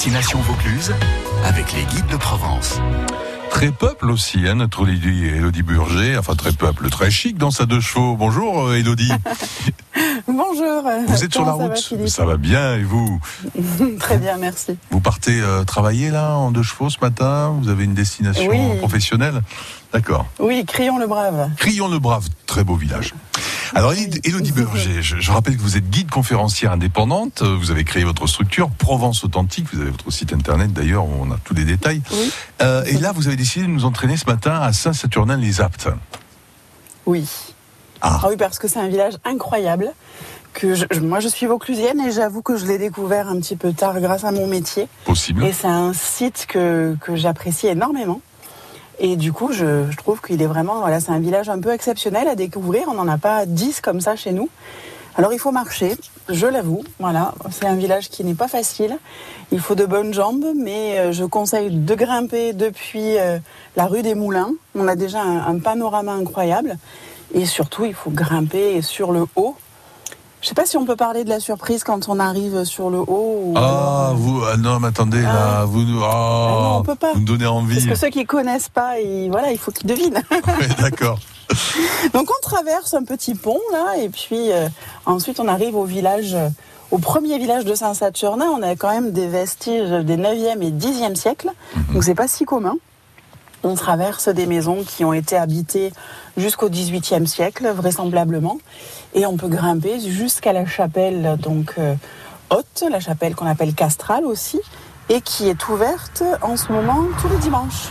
Destination Vaucluse avec les guides de Provence. Très peuple aussi, hein, notre Elodie, Elodie Burger, enfin très peuple, très chic dans sa deux chevaux. Bonjour euh, Elodie. Bonjour. Vous êtes sur la route Ça va, Ça va bien et vous? Très bien, merci. Vous partez euh, travailler là en deux chevaux ce matin? Vous avez une destination Oui. professionnelle? D'accord. Oui, Crions le Brave. Crillon le Brave, très beau village. Alors Elodie Burger, je, je rappelle que vous êtes guide conférencière indépendante, vous avez créé votre structure Provence Authentique, vous avez votre site internet d'ailleurs où on a tous les détails. Oui. Euh, et là vous avez décidé de nous entraîner ce matin à Saint-Saturnin-les-Aptes. Oui. Ah. Ah oui, parce que c'est un village incroyable. Que je- moi, je suis vauclusienne et j'avoue que je l'ai découvert un petit peu tard grâce à mon métier. Possible Et c'est un site que, que j'apprécie énormément. Et du coup, je, trouve qu'il est vraiment, voilà, c'est un village un peu exceptionnel à découvrir. On n'en a pas 10 comme ça chez nous. Alors il faut marcher, je l'avoue. Voilà, c'est un village qui n'est pas facile. Il faut de bonnes jambes, mais euh, je conseille de grimper depuis euh, la rue des Moulins. On a déjà un panorama incroyable. Et surtout, il faut grimper sur le haut. Je sais pas si on peut parler de la surprise quand on arrive sur le haut. ou- Ah, vous, ah non, mais attendez, là, Ah. vous, nous- ah, non, on peut pas. vous me donnez Parce envie. que ceux qui connaissent pas, ils- voilà, il faut qu'ils devinent. Ouais, D'accord. Donc on traverse un petit pont là, et puis euh, ensuite on arrive au village, euh, au premier village de Saint-Saturnin. On a quand même des vestiges des 9e et 10e siècles, donc c'est pas si commun. On traverse des maisons qui ont été habitées jusqu'au 18e siècle, vraisemblablement, et on peut grimper jusqu'à la chapelle donc euh, haute, la chapelle qu'on appelle castrale aussi, et qui est ouverte en ce moment tous les dimanches.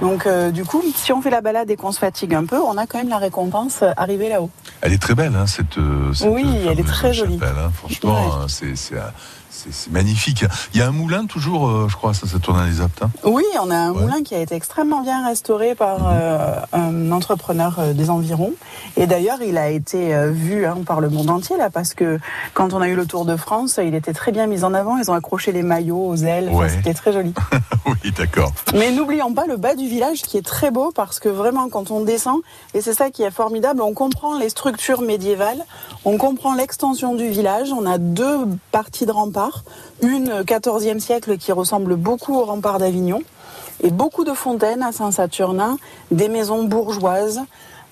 Donc euh, du coup, si on fait la balade et qu'on se fatigue un peu, on a quand même la récompense euh, arrivée là-haut. Elle est très belle, hein, cette, euh, cette Oui, elle est très jolie. chapelle, hein. Franchement, Ouais. hein, c'est, c'est, c'est- c'est magnifique. Il y a un moulin toujours, je crois, ça, ça tourne à les Aptes. hein. Oui, on a un Ouais. Mhm. moulin qui a été extrêmement bien restauré par euh, un entrepreneur des environs. Et d'ailleurs, il a été vu hein, par le monde entier là, parce que quand on a eu le Tour de France, il était très bien mis en avant. Ils ont accroché les maillots aux ailes. Enfin, Ouais. C'était très joli. oui, d'accord. Mais n'oublions pas le bas du village qui est très beau parce que vraiment quand on descend, et c'est ça qui est formidable, on comprend les structures médiévales, on comprend l'extension du village, on a deux parties de remparts, une 14e siècle qui ressemble beaucoup au rempart d'Avignon, et beaucoup de fontaines à Saint-Saturnin, des maisons bourgeoises.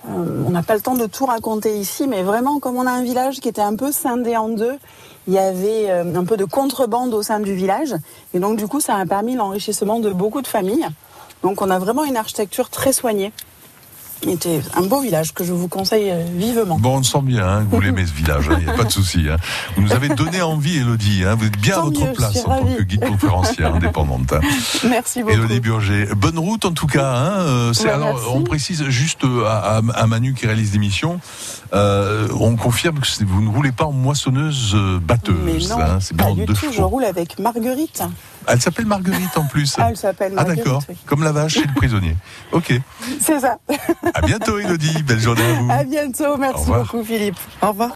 Euh, on n'a pas le temps de tout raconter ici, mais vraiment, comme on a un village qui était un peu scindé en deux, il y avait euh, un peu de contrebande au sein du village. Et donc, du coup, ça a permis l'enrichissement de beaucoup de familles. Donc, on a vraiment une architecture très soignée. C'était un beau village que je vous conseille euh, vivement. Bon, on sent bien hein, que vous l'aimez ce village, il n'y a pas de souci. hein. Vous nous avez donné envie, Elodie. hein. Vous êtes bien à votre mieux, place en tant que guide conférencière indépendante. hein. Merci beaucoup. Elodie Burger. Bonne route en tout cas. Hein. euh, Ouais, alors, on précise juste euh, à, à- à Manu qui réalise l'émission, euh, on confirme que vous ne roulez pas en moissonneuse batteuse. Hein, c'est bien pas du deux tout. Je roule avec Marguerite. Elle s'appelle Marguerite en plus. Ah, elle s'appelle Ah Marguerite. d'accord, oui. comme la vache et le prisonnier. Ok. C'est ça. À bientôt Elodie, belle journée à vous. À bientôt. Merci beaucoup, Philippe. Au revoir.